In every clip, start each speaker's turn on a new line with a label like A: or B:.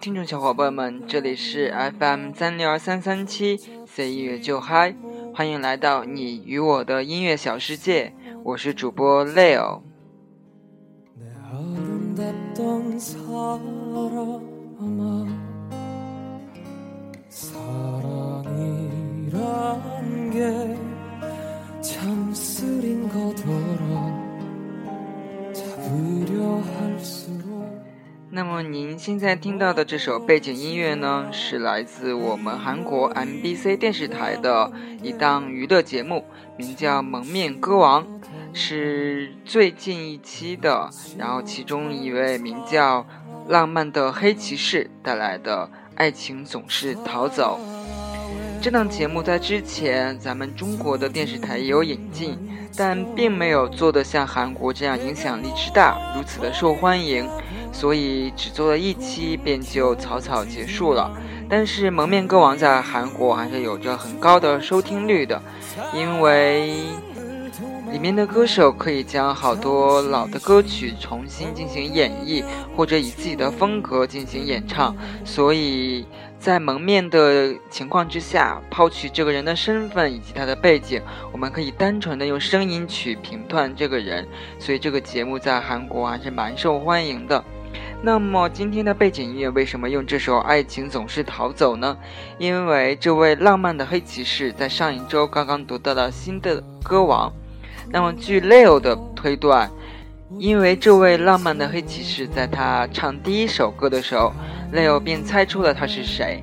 A: 听众小伙伴们，这里是 FM 三六二三三七，C 音乐就嗨，欢迎来到你与我的音乐小世界，我是主播 Leo。那么您现在听到的这首背景音乐呢，是来自我们韩国 MBC 电视台的一档娱乐节目，名叫《蒙面歌王》，是最近一期的。然后其中一位名叫浪漫的黑骑士带来的《爱情总是逃走》。这档节目在之前咱们中国的电视台也有引进，但并没有做得像韩国这样影响力之大，如此的受欢迎。所以只做了一期便就草草结束了。但是《蒙面歌王》在韩国还是有着很高的收听率的，因为里面的歌手可以将好多老的歌曲重新进行演绎，或者以自己的风格进行演唱。所以在蒙面的情况之下，抛去这个人的身份以及他的背景，我们可以单纯的用声音去评断这个人。所以这个节目在韩国还是蛮受欢迎的。那么今天的背景音乐为什么用这首《爱情总是逃走》呢？因为这位浪漫的黑骑士在上一周刚刚得到了新的歌王。那么据 Leo 的推断，因为这位浪漫的黑骑士在他唱第一首歌的时候，Leo 便猜出了他是谁。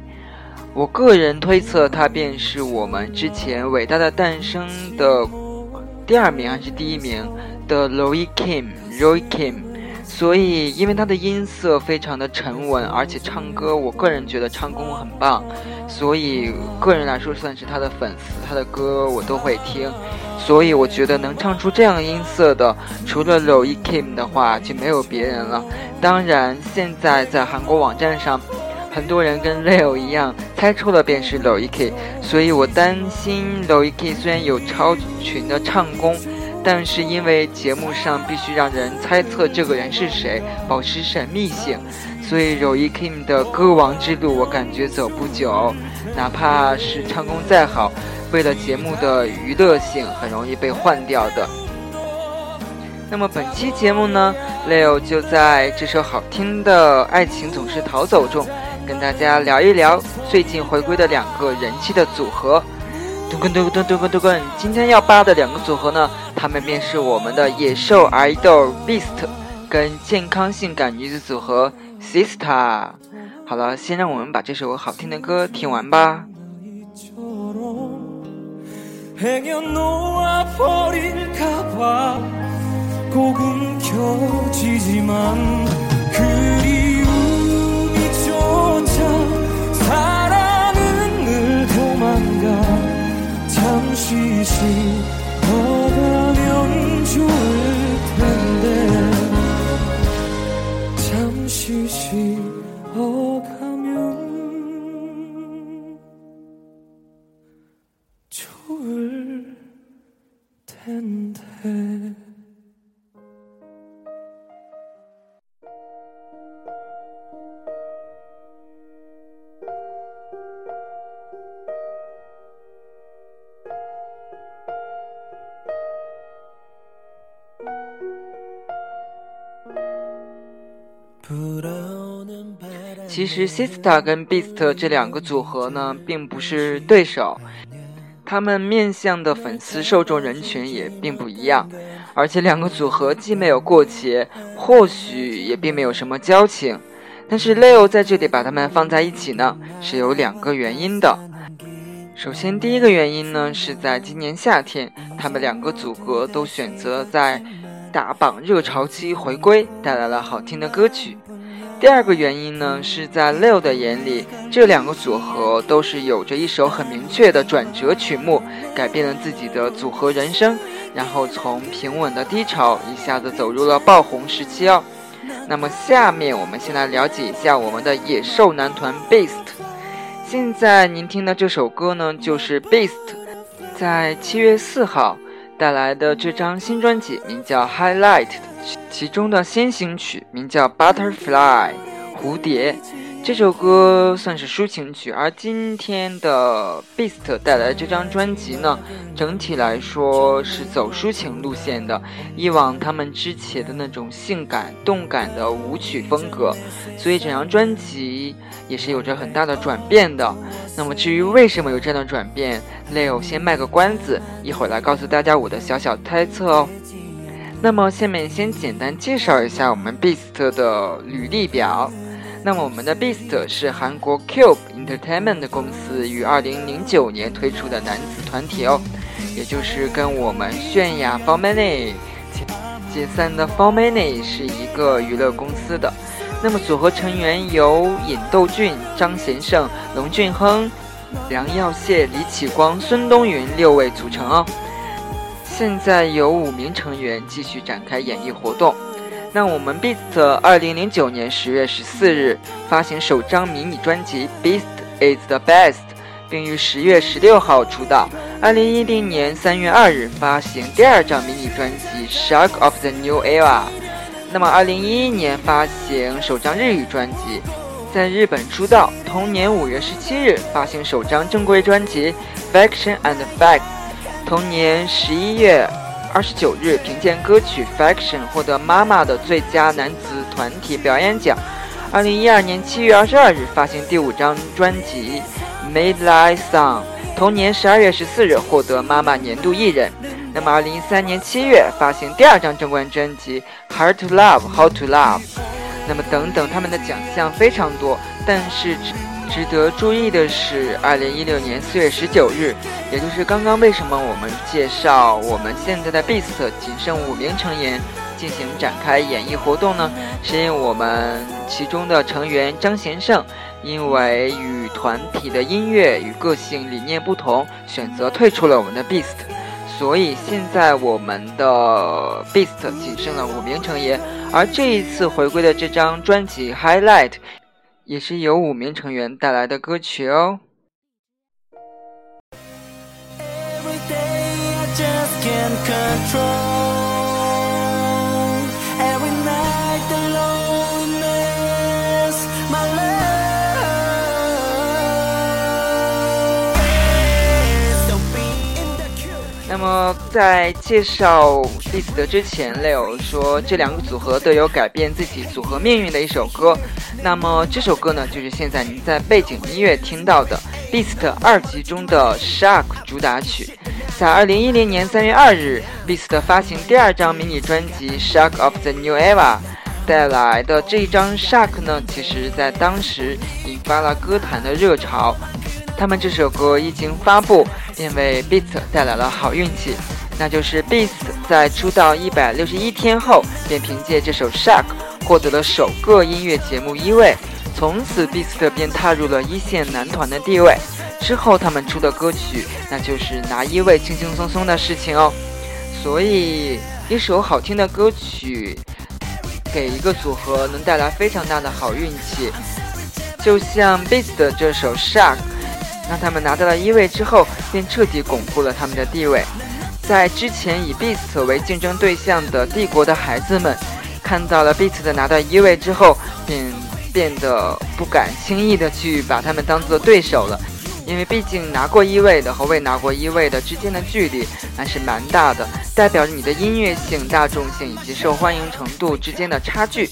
A: 我个人推测他便是我们之前《伟大的诞生》的第二名还是第一名的 Roy Kim，Roy Kim。所以，因为他的音色非常的沉稳，而且唱歌，我个人觉得唱功很棒，所以个人来说算是他的粉丝，他的歌我都会听。所以我觉得能唱出这样音色的，除了 r o y Kim 的话，就没有别人了。当然，现在在韩国网站上，很多人跟 Leo 一样猜出了便是 r o y Kim，所以我担心 r o y Kim 虽然有超群的唱功。但是因为节目上必须让人猜测这个人是谁，保持神秘性，所以柔一 Kim 的歌王之路我感觉走不久。哪怕是唱功再好，为了节目的娱乐性，很容易被换掉的。那么本期节目呢，Leo 就在这首好听的《爱情总是逃走》中，跟大家聊一聊最近回归的两个人气的组合。嘟根嘟根嘟根嘟根，今天要扒的两个组合呢，他们便是我们的野兽 idol Beast 跟健康性感女子组合 Sister。好了，先让我们把这首好听的歌听完吧。其实，Sister 跟 Beast 这两个组合呢，并不是对手，他们面向的粉丝受众人群也并不一样，而且两个组合既没有过节，或许也并没有什么交情。但是 Leo 在这里把他们放在一起呢，是有两个原因的。首先，第一个原因呢，是在今年夏天，他们两个组合都选择在打榜热潮期回归，带来了好听的歌曲。第二个原因呢，是在 Leo 的眼里，这两个组合都是有着一首很明确的转折曲目，改变了自己的组合人生，然后从平稳的低潮一下子走入了爆红时期哦。那么下面我们先来了解一下我们的野兽男团 Beast。现在您听的这首歌呢，就是 Beast 在七月四号带来的这张新专辑，名叫 Highlight。其中的先行曲名叫《Butterfly》蝴蝶。这首歌算是抒情曲，而今天的 Beast 带来这张专辑呢，整体来说是走抒情路线的。以往他们之前的那种性感动感的舞曲风格，所以整张专辑也是有着很大的转变的。那么至于为什么有这样的转变，Leo 先卖个关子，一会儿来告诉大家我的小小猜测哦。那么下面先简单介绍一下我们 Beast 的履历表。那么我们的 Beast 是韩国 Cube Entertainment 公司于2009年推出的男子团体哦，也就是跟我们泫雅 f o r m a n y 解散的 f o r m a n y 是一个娱乐公司的。那么组合成员由尹斗俊、张贤胜、龙俊亨、梁耀燮、李启光、孙东云六位组成哦。现在有五名成员继续展开演艺活动。那我们 Beast 二零零九年十月十四日发行首张迷你专辑《Beast Is the Best》，并于十月十六号出道。二零一零年三月二日发行第二张迷你专辑《Shock of the New Era》。那么二零一一年发行首张日语专辑，在日本出道。同年五月十七日发行首张正规专辑《Faction and Fact》。同年十一月。二十九日，凭借歌曲《Faction》获得妈妈的最佳男子团体表演奖。二零一二年七月二十二日发行第五张专辑《Made Like Song》，同年十二月十四日获得妈妈年度艺人。那么二零一三年七月发行第二张正规专辑《Hard to Love, How to Love》。那么等等，他们的奖项非常多，但是。值得注意的是，二零一六年四月十九日，也就是刚刚为什么我们介绍我们现在的 Beast 仅剩五名成员进行展开演艺活动呢？是因为我们其中的成员张贤胜因为与团体的音乐与个性理念不同，选择退出了我们的 Beast，所以现在我们的 Beast 仅剩了五名成员，而这一次回归的这张专辑 Highlight。也是由五名成员带来的歌曲哦。么，在介绍 Beast 之前，Leo 说这两个组合都有改变自己组合命运的一首歌。那么这首歌呢，就是现在您在背景音乐听到的 Beast 二集中的 Shark 主打曲。在二零一零年三月二日，Beast 发行第二张迷你专辑《Shark of the New Era》带来的这一张 Shark 呢，其实在当时引发了歌坛的热潮。他们这首歌一经发布，便为 Beast 带来了好运气，那就是 Beast 在出道一百六十一天后，便凭借这首《Shark》获得了首个音乐节目一位，从此 Beast 便踏入了一线男团的地位。之后他们出的歌曲，那就是拿一位轻轻松松的事情哦。所以，一首好听的歌曲，给一个组合能带来非常大的好运气，就像 Beast 的这首《Shark》。让他们拿到了一位之后，便彻底巩固了他们的地位。在之前以 Beast 为竞争对象的帝国的孩子们，看到了 Beast 的拿到一位之后，便变得不敢轻易的去把他们当做对手了。因为毕竟拿过一位的和未拿过一位的之间的距离还是蛮大的，代表着你的音乐性、大众性以及受欢迎程度之间的差距。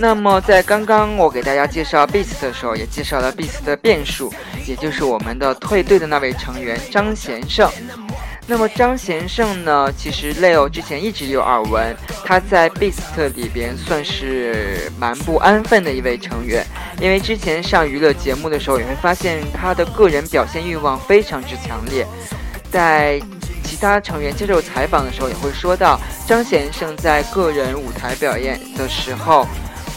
A: 那么在刚刚我给大家介绍 Beast 的时候，也介绍了 Beast 的变数，也就是我们的退队的那位成员张贤胜。那么张贤胜呢？其实 Leo 之前一直有耳闻，他在 Beast 里边算是蛮不安分的一位成员。因为之前上娱乐节目的时候，也会发现他的个人表现欲望非常之强烈。在其他成员接受采访的时候，也会说到张贤胜在个人舞台表演的时候。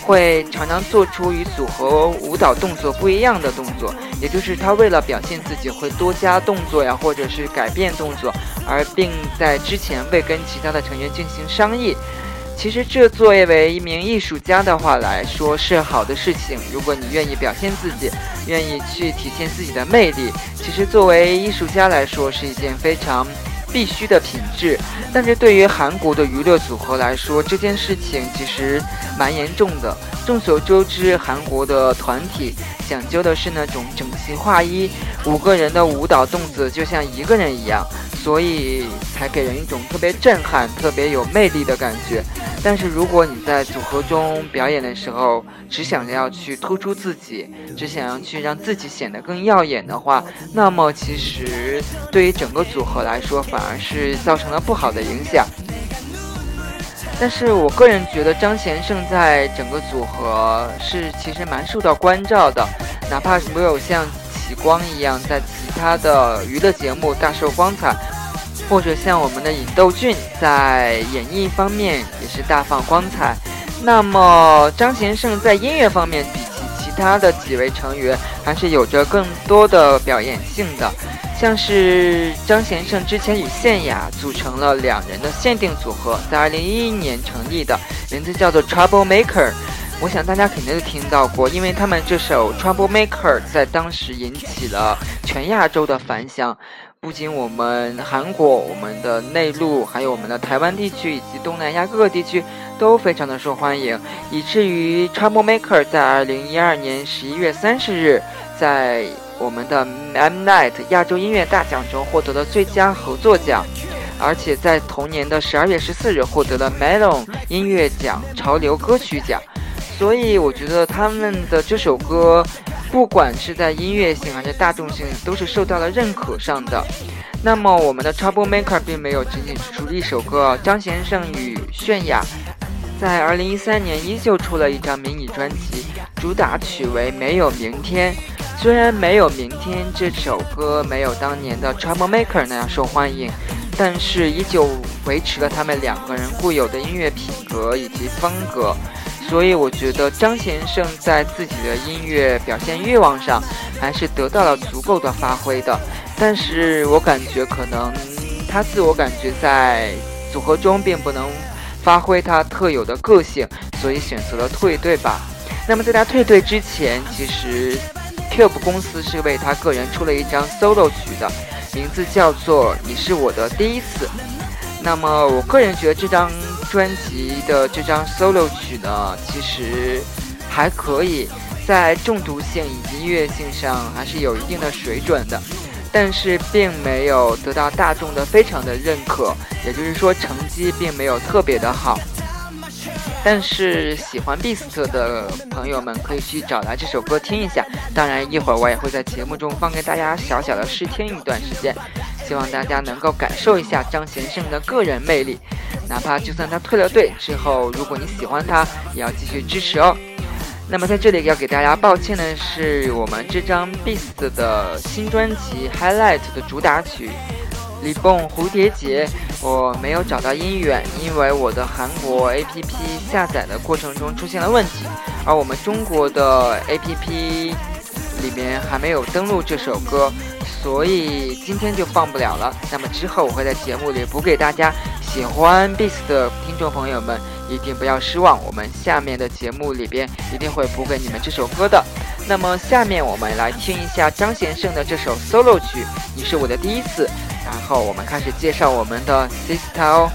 A: 会常常做出与组合舞蹈动作不一样的动作，也就是他为了表现自己会多加动作呀，或者是改变动作，而并在之前未跟其他的成员进行商议。其实这作为一名艺术家的话来说是好的事情。如果你愿意表现自己，愿意去体现自己的魅力，其实作为艺术家来说是一件非常必须的品质。但是对于韩国的娱乐组合来说，这件事情其实蛮严重的。众所周知，韩国的团体讲究的是那种整齐划一，五个人的舞蹈动作就像一个人一样。所以才给人一种特别震撼、特别有魅力的感觉。但是如果你在组合中表演的时候，只想着要去突出自己，只想要去让自己显得更耀眼的话，那么其实对于整个组合来说，反而是造成了不好的影响。但是我个人觉得张贤胜在整个组合是其实蛮受到关照的，哪怕是没有像启光一样在其他的娱乐节目大受光彩。或者像我们的尹斗俊，在演艺方面也是大放光彩。那么张贤胜在音乐方面，比起其他的几位成员，还是有着更多的表演性的。像是张贤胜之前与宪雅组成了两人的限定组合，在二零一一年成立的，名字叫做 Trouble Maker。我想大家肯定都听到过，因为他们这首 Trouble Maker 在当时引起了全亚洲的反响。不仅我们韩国、我们的内陆，还有我们的台湾地区以及东南亚各个地区都非常的受欢迎，以至于 Trouble Maker 在二零一二年十一月三十日，在我们的 M Night 亚洲音乐大奖中获得了最佳合作奖，而且在同年的十二月十四日获得了 Melon 音乐奖潮流歌曲奖。所以我觉得他们的这首歌。不管是在音乐性还是大众性，都是受到了认可上的。那么，我们的 Trouble Maker 并没有仅仅只出一首歌，张贤胜与泫雅在2013年依旧出了一张迷你专辑，主打曲为《没有明天》。虽然《没有明天》这首歌没有当年的 Trouble Maker 那样受欢迎，但是依旧维持了他们两个人固有的音乐品格以及风格。所以我觉得张贤胜在自己的音乐表现欲望上还是得到了足够的发挥的，但是我感觉可能他自我感觉在组合中并不能发挥他特有的个性，所以选择了退队吧。那么在他退队之前，其实 Cube 公司是为他个人出了一张 solo 曲的，名字叫做《你是我的第一次》。那么我个人觉得这张。专辑的这张 solo 曲呢，其实还可以，在中毒性以及音乐性上还是有一定的水准的，但是并没有得到大众的非常的认可，也就是说成绩并没有特别的好。但是喜欢 Beast 的朋友们可以去找来这首歌听一下，当然一会儿我也会在节目中放给大家小小的试听一段时间。希望大家能够感受一下张贤胜的个人魅力，哪怕就算他退了队之后，如果你喜欢他，也要继续支持哦。那么在这里要给大家抱歉的是，我们这张 Beast 的新专辑 Highlight 的主打曲《李蹦蝴蝶结》，我没有找到音源，因为我的韩国 APP 下载的过程中出现了问题，而我们中国的 APP 里面还没有登录这首歌。所以今天就放不了了。那么之后我会在节目里补给大家。喜欢 Beast 的听众朋友们一定不要失望，我们下面的节目里边一定会补给你们这首歌的。那么下面我们来听一下张贤胜的这首 solo 曲《你是我的第一次》，然后我们开始介绍我们的 Sister 哦。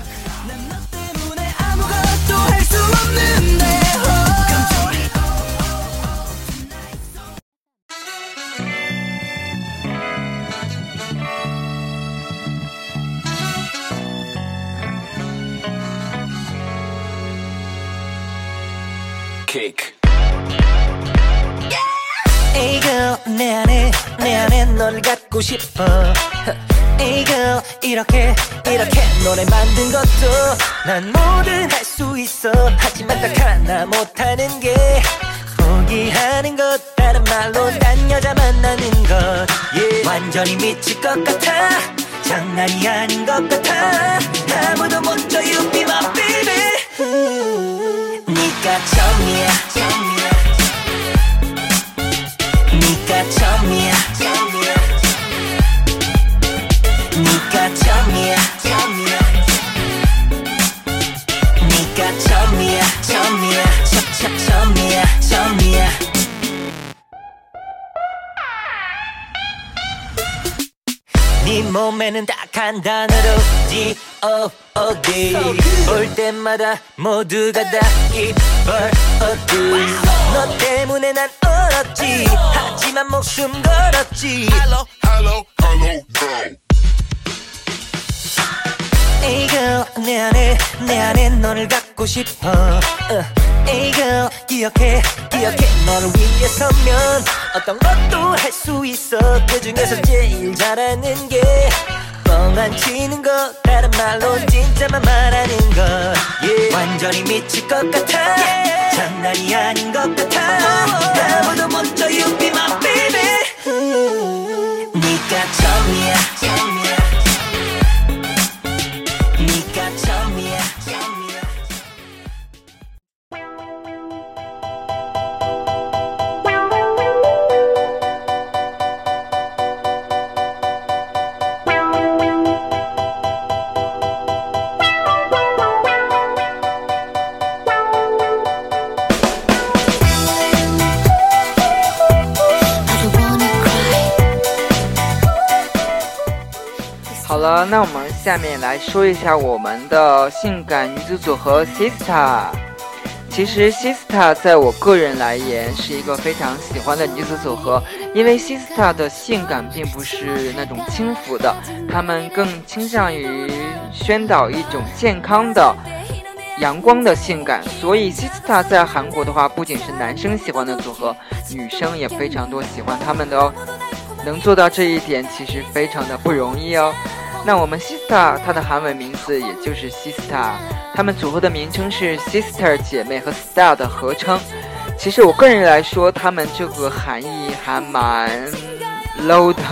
A: 널 갖고 싶어. Hey girl, 이렇게 이렇게 노래 만든 것도 난 뭐든 할 수 있어. 하지만 딱 하나 못하는 게 포기하는 것 다른 말로 난 여자 만나는 것 yeah. 완전히 미칠 것 같아 장난이 아닌 것 같아 아무도 못줘 you be my baby 네가 처음이야
B: 한 단어로 G.O.O.D 볼 때마다 모두가 다 이뻐 너 때문에 난 얼었지. 하지만 목숨 걸었지. Hello, hello, hello, girl Hey girl 내 안에 내 안에 너를 갖고 싶어. uh. Hey girl 기억해 기억해. 너를 위해서면 어떤 것도 할 수 있어. 그 중에서 제일 잘하는 게 뻥안 치는 거 다른 말로 진짜만 말하는 거 yeah. 완전히 미칠 것 같아 yeah. 장난이 아닌 것 같아 아무도 먼저 be
A: 下面来说一下我们的性感女子组合 Sista。其实 Sista 在我个人来言是一个非常喜欢的女子组合，因为 Sista 的性感并不是那种轻浮的，她们更倾向于宣导一种健康的、阳光的性感。所以 Sista 在韩国的话，不仅是男生喜欢的组合，女生也非常多喜欢他们的哦。能做到这一点，其实非常的不容易哦。那我们 Sister，它的韩文名字也就是 Sister，他们组合的名称是 Sister 姐妹和 Star 的合称。其实我个人来说，他们这个含义还蛮 low 的，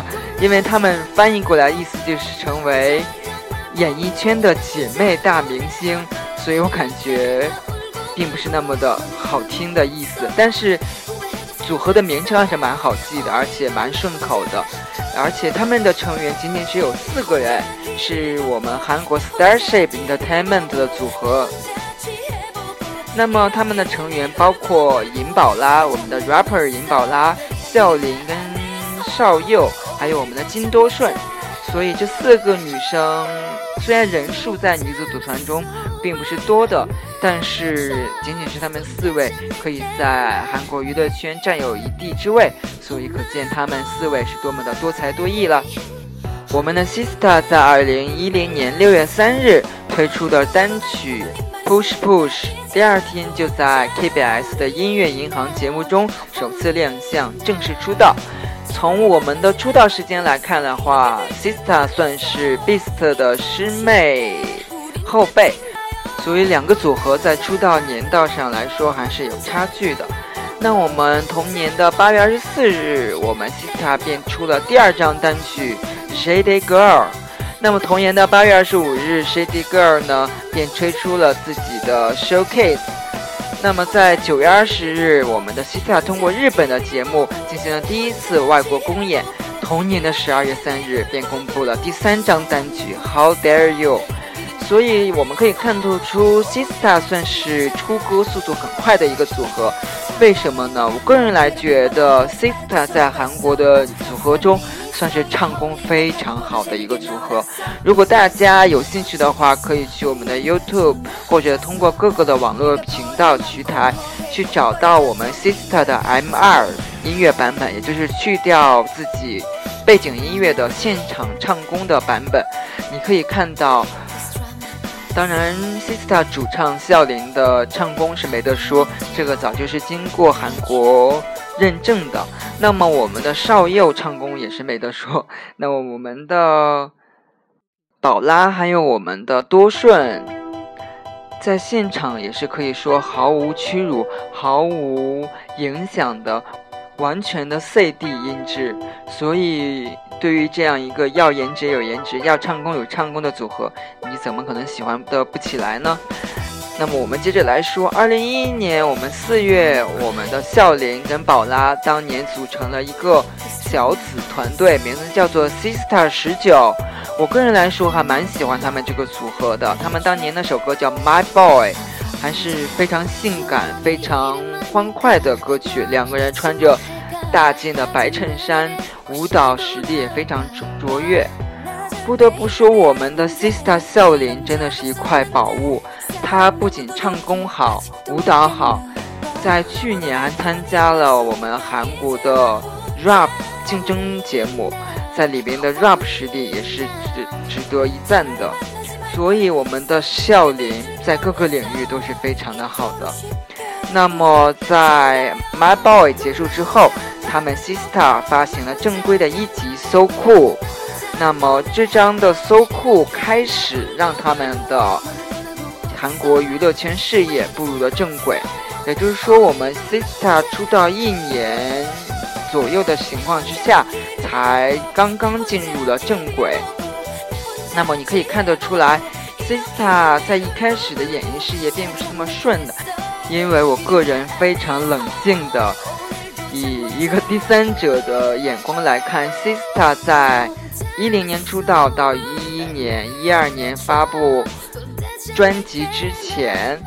A: 因为他们翻译过来意思就是成为演艺圈的姐妹大明星，所以我感觉并不是那么的好听的意思。但是组合的名称还是蛮好记的，而且蛮顺口的。而且他们的成员仅仅只有四个人，是我们韩国 Starship Entertainment 的组合。那么他们的成员包括尹宝拉，我们的 rapper 尹宝拉、孝琳跟邵佑，还有我们的金多顺。所以这四个女生虽然人数在女子组团中并不是多的，但是仅仅是他们四位可以在韩国娱乐圈占有一地之位，所以可见他们四位是多么的多才多艺了。我们的 Sista 在二零一零年六月三日推出的单曲 Push Push，第二天就在 KBS 的音乐银行节目中首次亮相，正式出道。从我们的出道时间来看的话，Sista 算是 Beast 的师妹后辈，所以两个组合在出道年道上来说还是有差距的。那我们同年的八月二十四日，我们 Sista 便出了第二张单曲《Shady Girl》。那么同年的八月二十五日，《Shady Girl》呢便推出了自己的 Showcase。那么在九月二十日，我们的 Sista 通过日本的节目进行了第一次外国公演。同年的十二月三日，便公布了第三张单曲《How Dare You》。所以我们可以看得出，Sista 算是出歌速度很快的一个组合。为什么呢？我个人来觉得，Sista 在韩国的组合中算是唱功非常好的一个组合。如果大家有兴趣的话，可以去我们的 YouTube 或者通过各个的网络频道渠台去找到我们 Sista 的 M2 音乐版本，也就是去掉自己背景音乐的现场唱功的版本。你可以看到。当然，Sista 主唱孝琳的唱功是没得说，这个早就是经过韩国认证的。那么我们的少佑唱功也是没得说。那么我们的宝拉还有我们的多顺，在现场也是可以说毫无屈辱、毫无影响的，完全的 CD 音质。所以。对于这样一个要颜值有颜值、要唱功有唱功的组合，你怎么可能喜欢的不起来呢？那么我们接着来说，二零一一年我们四月，我们的孝琳跟宝拉当年组成了一个小子团队，名字叫做 Sister 十九。我个人来说还蛮喜欢他们这个组合的。他们当年那首歌叫 My Boy，还是非常性感、非常欢快的歌曲。两个人穿着大件的白衬衫。舞蹈实力也非常卓卓越。不得不说，我们的 Sister 笑林真的是一块宝物。她不仅唱功好，舞蹈好，在去年还参加了我们韩国的 rap 竞争节目，在里边的 rap 实力也是值值得一赞的。所以，我们的笑林在各个领域都是非常的好的。那么，在 My Boy 结束之后，他们 Sister 发行了正规的一集 So Cool。那么这张的 So Cool 开始让他们的韩国娱乐圈事业步入了正轨，也就是说，我们 Sister 出道一年左右的情况之下，才刚刚进入了正轨。那么你可以看得出来，Sister 在一开始的演艺事业并不是那么顺的，因为我个人非常冷静的以一个第三者的眼光来看，Sister 在。一零年出道到一一年、一二年发布专辑之前，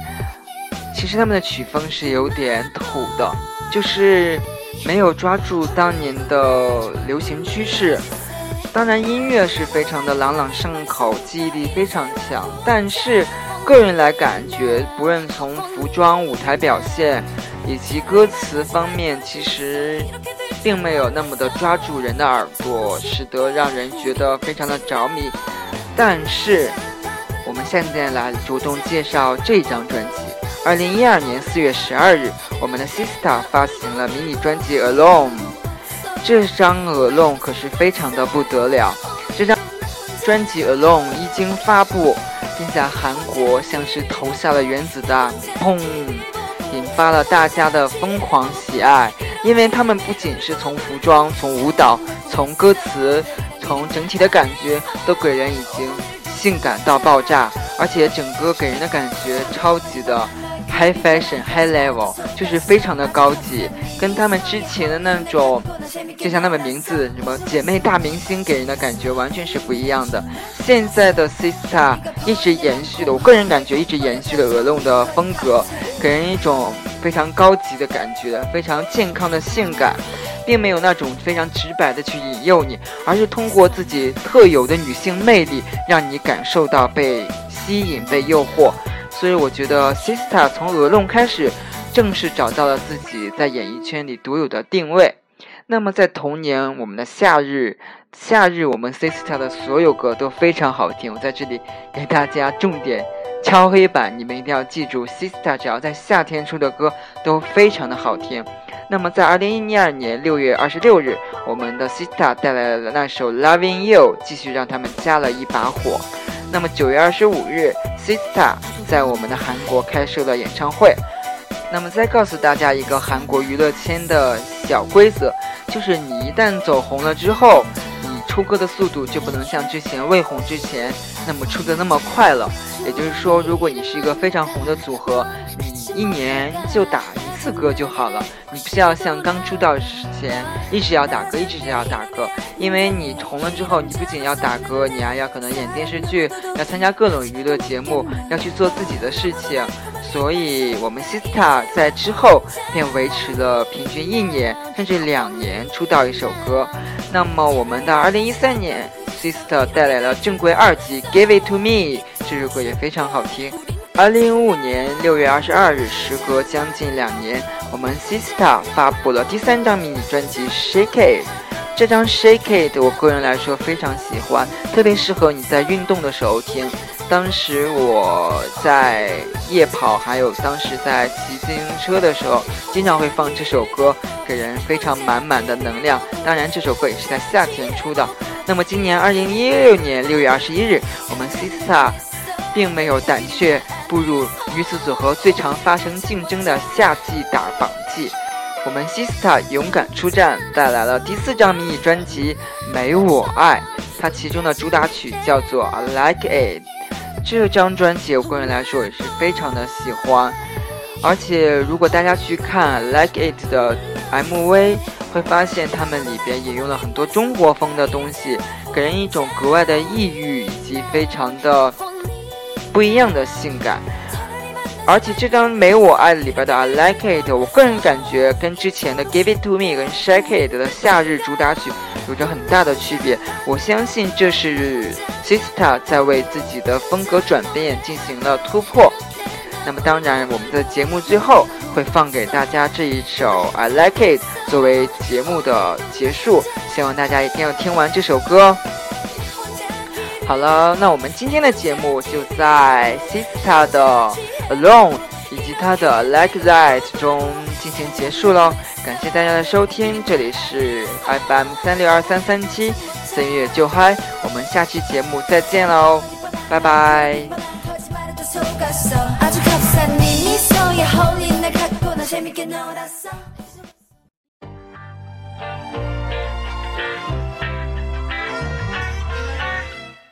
A: 其实他们的曲风是有点土的，就是没有抓住当年的流行趋势。当然，音乐是非常的朗朗上口，记忆力非常强。但是，个人来感觉，不论从服装、舞台表现以及歌词方面，其实。并没有那么的抓住人的耳朵，使得让人觉得非常的着迷。但是，我们现在来主动介绍这张专辑。二零一二年四月十二日，我们的 Sister 发行了迷你专辑《Alone》。这张《Alone》可是非常的不得了。这张专辑《Alone》一经发布，并在韩国像是投下了原子弹，砰，发了大家的疯狂喜爱。因为他们不仅是从服装、从舞蹈、从歌词、从整体的感觉，都给人已经性感到爆炸，而且整个给人的感觉超级的 high fashion、high level，就是非常的高级，跟他们之前的那种，就像他们名字什么姐妹大明星给人的感觉完全是不一样的。现在的 Sister 一直延续的，我个人感觉一直延续了鹅龙的风格，给人一种。非常高级的感觉，非常健康的性感，并没有那种非常直白的去引诱你，而是通过自己特有的女性魅力，让你感受到被吸引、被诱惑。所以我觉得 Sista 从鹅龙开始，正式找到了自己在演艺圈里独有的定位。那么在同年，我们的夏日，夏日我们 Sista 的所有歌都非常好听，我在这里给大家重点。敲黑板，你们一定要记住，Sista 只要在夏天出的歌都非常的好听。那么在二零一二年六月二十六日，我们的 Sista 带来了那首 Loving You，继续让他们加了一把火。那么九月二十五日，Sista 在我们的韩国开设了演唱会。那么再告诉大家一个韩国娱乐圈的小规则，就是你一旦走红了之后。出歌的速度就不能像之前未红之前那么出的那么快了。也就是说，如果你是一个非常红的组合，你一年就打次歌就好了。你不需要像刚出道之前一直要打歌，一直要打歌。因为你红了之后，你不仅要打歌，你还要可能演电视剧，要参加各种娱乐节目，要去做自己的事情。所以，我们 Sista 在之后便维持了平均一年甚至两年出道一首歌。那么，我们的2013年，Sista 带来了正规二辑《Give It To Me》，这首歌也非常好听。2015年6月22日，时隔将近两年，我们 Sista 发布了第三张迷你专辑《Shake It》。这张《Shake It》我个人来说非常喜欢，特别适合你在运动的时候听。当时我在夜跑，还有当时在骑自行车的时候，经常会放这首歌，给人非常满满的能量。当然，这首歌也是在夏天出的。那么，今年二零一六年六月二十一日，我们 Sista 并没有胆怯步入女子组合最常发生竞争的夏季打榜季。我们 Sista 勇敢出战，带来了第四张迷你专辑《没我爱》，它其中的主打曲叫做《I Like It》。这张专辑，我个人来说也是非常的喜欢，而且如果大家去看《Like It》的 MV，会发现他们里边引用了很多中国风的东西，给人一种格外的异域以及非常的不一样的性感。而且这张《没我爱》里边的《I Like It》，我个人感觉跟之前的《Give It To Me》跟《Shake It》的夏日主打曲有着很大的区别。我相信这是 Sista 在为自己的风格转变进行了突破。那么当然，我们的节目最后会放给大家这一首《I Like It》作为节目的结束，希望大家一定要听完这首歌哦。好了，那我们今天的节目就在 Sista 的。Alone 以及他的 Like That 中进行结束了，感谢大家的收听，这里是 FM 三六二三三七三月就嗨，我们下期节目再见喽，拜拜。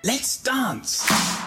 A: Let's dance.